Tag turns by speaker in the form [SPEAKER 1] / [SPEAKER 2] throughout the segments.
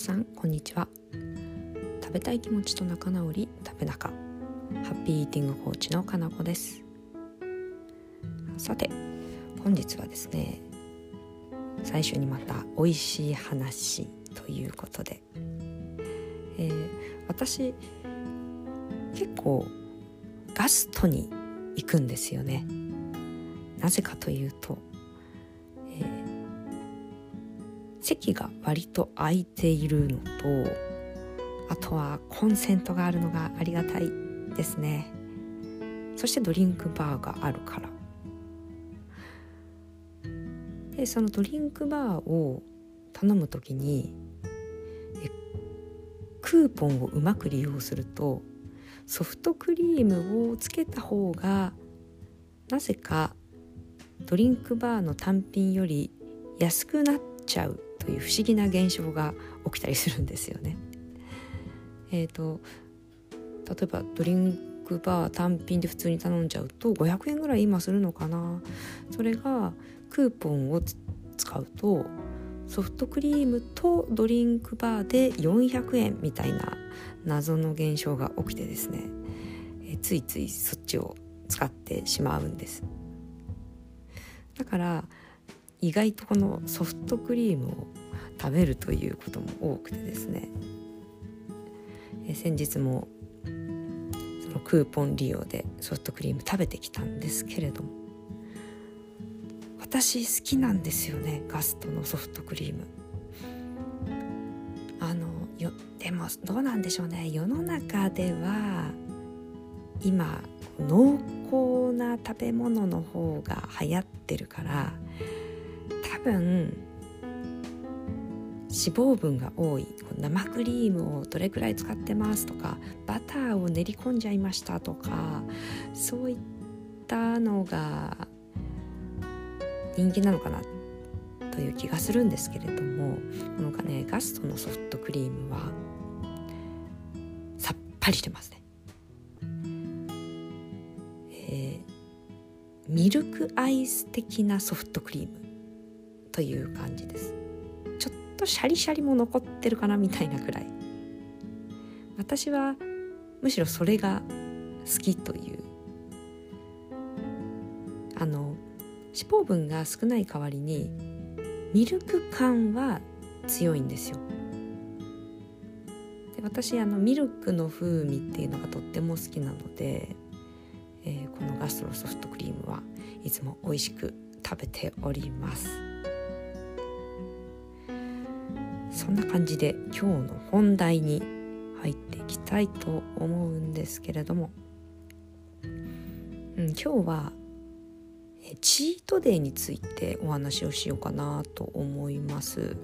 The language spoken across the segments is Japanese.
[SPEAKER 1] さんこんにちは。食べたい気持ちと仲直り食べ仲。ハッピーイーティングコーチのかなこです。さて本日はですね最初にまた美味しい話ということで、えー、私結構ガストに行くんですよね。なぜかというと席が割と空いているのとあとはコンセントがあるのがありがたいですね。そしてドリンクバーがあるから。でそのドリンクバーを頼む時にクーポンをうまく利用するとソフトクリームをつけた方がなぜかドリンクバーの単品より安くなっちゃう。という不思議な現象が起きたりするんですよね。えーと、例えばドリンクバー単品で普通に頼んじゃうと500円ぐらい今するのかな。それがクーポンを使うとソフトクリームとドリンクバーで400円みたいな謎の現象が起きてですね、えついついそっちを使ってしまうんです。だから意外とこのソフトクリームを食べるということも多くてですね。え先日もそのクーポン利用でソフトクリーム食べてきたんですけれども。私好きなんですよねガストのソフトクリーム。あのよでもどうなんでしょうね。世の中では今濃厚な食べ物の方が流行ってるから分脂肪分が多い生クリームをどれくらい使ってますとかバターを練り込んじゃいましたとかそういったのが人気なのかなという気がするんですけれどもこのねガストのソフトクリームはさっぱりしてますね。えー、ミルクアイス的なソフトクリームという感じです。ちょっとシャリシャリも残ってるかなみたいなくらい。私はむしろそれが好きという。あの脂肪分が少ない代わりにミルク感は強いんですよ。で私あのミルクの風味っていうのがとっても好きなので、えー、このガストロソフトクリームはいつも美味しく食べております。そんな感じで今日の本題に入っていきたいと思うんですけれども、うん、今日はチートデイについてお話をしようかなと思います。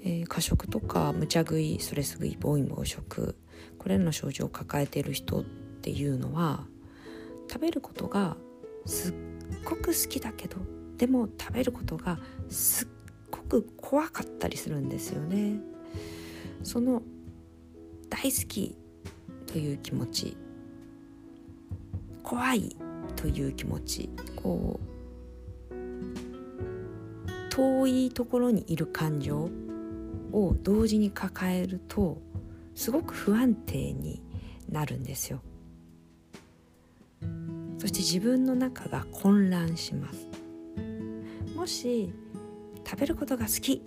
[SPEAKER 1] えー、過食とか無茶食いストレス食い暴飲暴食これらの症状を抱えている人っていうのは食べることがすっごく好きだけどでも食べることがすっく怖かったりするんですよね。その大好きという気持ち怖いという気持ちこう遠いところにいる感情を同時に抱えるとすごく不安定になるんですよ。そして自分の中が混乱します。もし食べることが好き。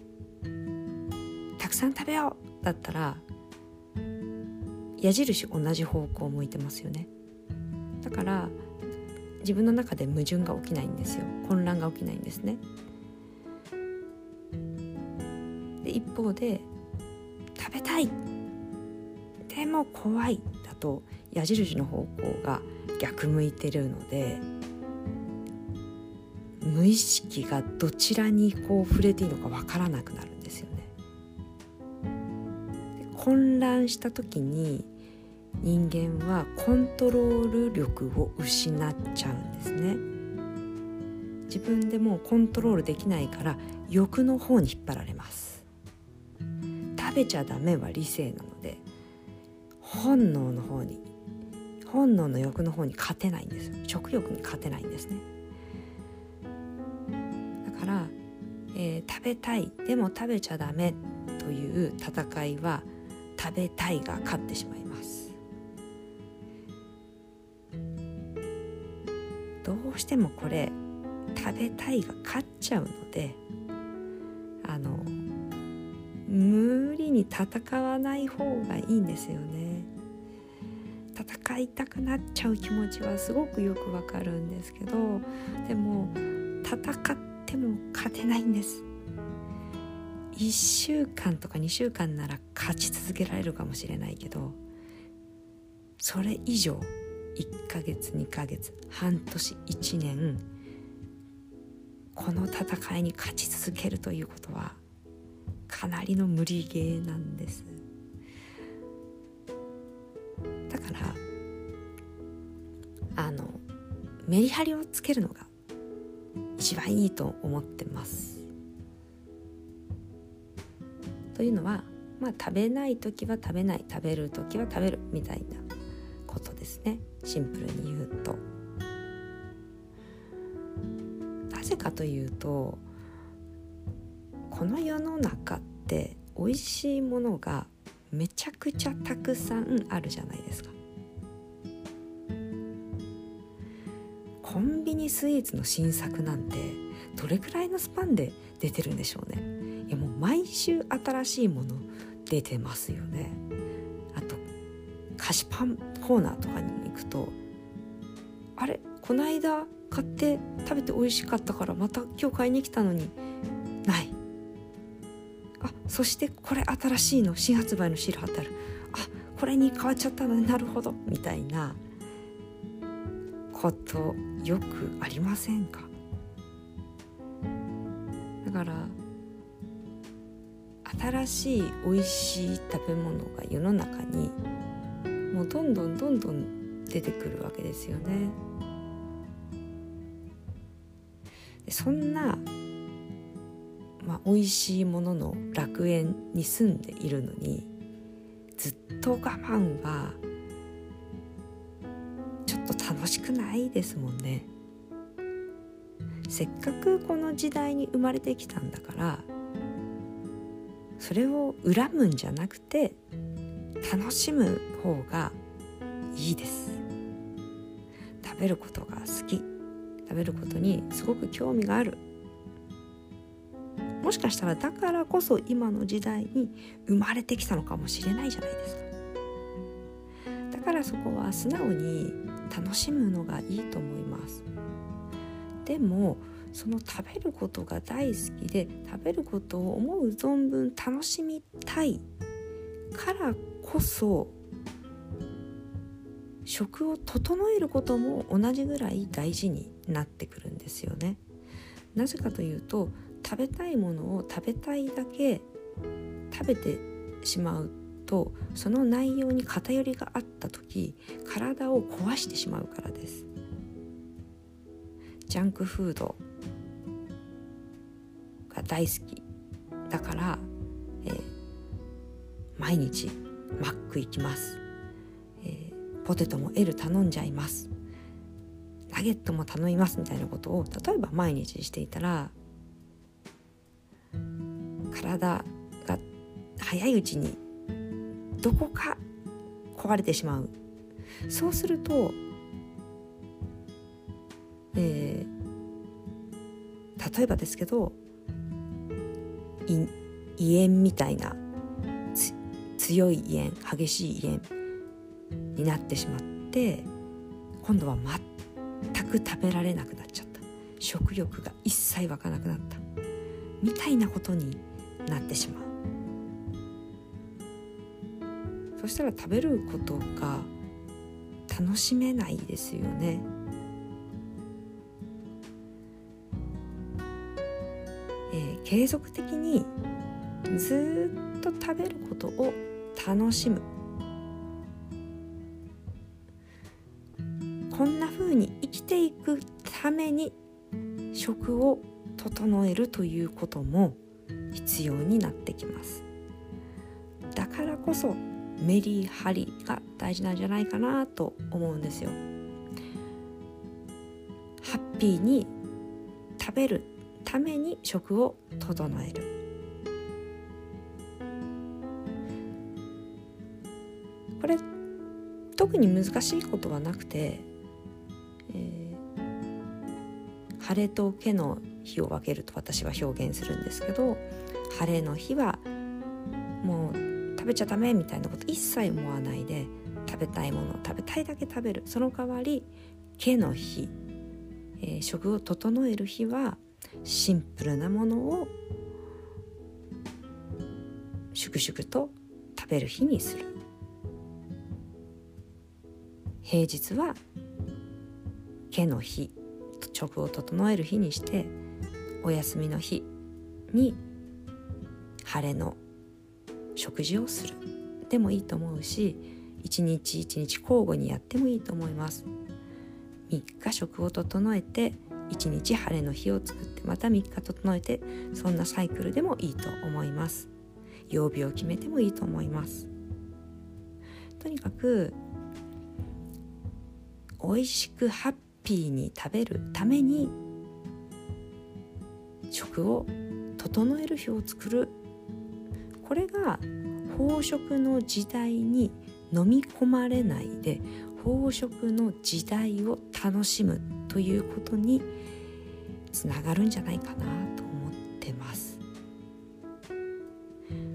[SPEAKER 1] たくさん食べようだったら矢印同じ方向を向いてますよね。だから自分の中で矛盾が起きないんですよ。混乱が起きないんですね。で一方で食べたい。でも怖い。だと矢印の方向が逆向いてるので無意識がどちらにこう触れていいのかわからなくなるんですよね。混乱した時に人間はコントロール力を失っちゃうんですね。自分でもうコントロールできないから欲の方に引っ張られます。食べちゃダメは理性なので本能の方に本能の欲の方に勝てないんです食欲に勝てないんですね。えー、食べたいでも食べちゃダメという戦いは食べたいが勝ってしまいます。どうしてもこれ食べたいが勝っちゃうのであの無理に戦わない方がいいんですよね。戦いたくなっちゃう気持ちはすごくよくわかるんですけどでも戦っても勝てないんです。1週間とか2週間なら勝ち続けられるかもしれないけどそれ以上1ヶ月2ヶ月半年1年この戦いに勝ち続けるということはかなりの無理ゲーなんです。だからあのメリハリをつけるのが一番いいと思ってますというのはまあ食べない時は食べない食べる時は食べるみたいなことですねシンプルに言うと。なぜかというとこの世の中って美味しいものがめちゃくちゃたくさんあるじゃないですか。スイーツの新作なんてどれくらいのスパンで出てるんでしょうね。いやもう毎週新しいもの出てますよね。あと菓子パンコーナーとかにも行くとあれこの間買って食べて美味しかったからまた今日買いに来たのにない。あそしてこれ新しいの新発売のシール貼ってある。あこれに変わっちゃったのねなるほどみたいな。ことよくありませんか？だから新しい美味しい食べ物が世の中にもうどんどんどんどん出てくるわけですよね。でそんな、まあ、美味しいものの楽園に住んでいるのにずっと我慢はしくないですもんね。せっかくこの時代に生まれてきたんだからそれを恨むんじゃなくて楽しむ方がいいです。食べることが好き。食べることにすごく興味がある。もしかしたらだからこそ今の時代に生まれてきたのかもしれないじゃないですか。だからそこは素直に楽しむのがいいと思いますでもその食べることが大好きで食べることを思う存分楽しみたいからこそ食を整えることも同じぐらい大事になってくるんですよね。なぜかというと食べたいものを食べたいだけ食べてしまうとその内容に偏りがあった時体を壊してしまうからです。ジャンクフードが大好き。だから、えー、毎日マック行きます、えー、ポテトも L 頼んじゃいます。ナゲットも頼みますみたいなことを例えば毎日していたら体が早いうちにどこか壊れてしまう。そうすると、えー、例えばですけど胃炎みたいな強い胃炎激しい胃炎になってしまって今度は全く食べられなくなっちゃった。食欲が一切湧かなくなった。みたいなことになってしまう。そしたら食べることが楽しめないですよね。えー、継続的にずっと食べることを楽しむ。こんな風に生きていくために食を整えるということも必要になってきます。だからこそメリハリが大事なんじゃないかなと思うんですよ。ハッピーに食べるために食を整える。これ特に難しいことはなくて、えー、晴れと毛の日を分けると私は表現するんですけど晴れの日はべちゃダメみたいなこと一切思わないで食べたいものを食べたいだけ食べる。その代わり毛の日、えー、食を整える日はシンプルなものを粛々と食べる日にする。平日は毛の日食を整える日にしてお休みの日に晴れの食事をする。でもいいと思うし一日一日交互にやってもいいと思います。3日食を整えて1日晴れの日を作ってまた3日整えてそんなサイクルでもいいと思います。曜日を決めてもいいと思います。とにかく美味しくハッピーに食べるために食を整える日を作る。これが飽食の時代に飲み込まれないで飽食の時代を楽しむということにつながるんじゃないかなと思ってます。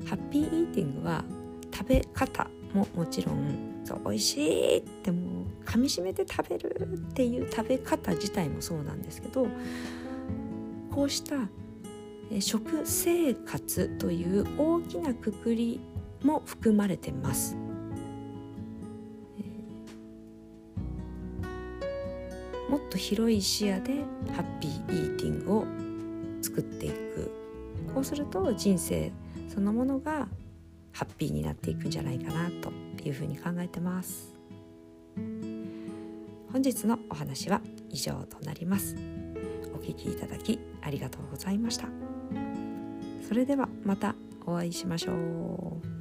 [SPEAKER 1] ハッピーイーティングは食べ方ももちろんそう美味しいってもう噛みしめて食べるっていう食べ方自体もそうなんですけどこうした食生活という大きなくくりも含まれてます。もっと広い視野でハッピーイーティングを作っていく。こうすると人生そのものがハッピーになっていくんじゃないかなというふうに考えてます。本日のお話は以上となります。お聞きいただきありがとうございました。それではまたお会いしましょう。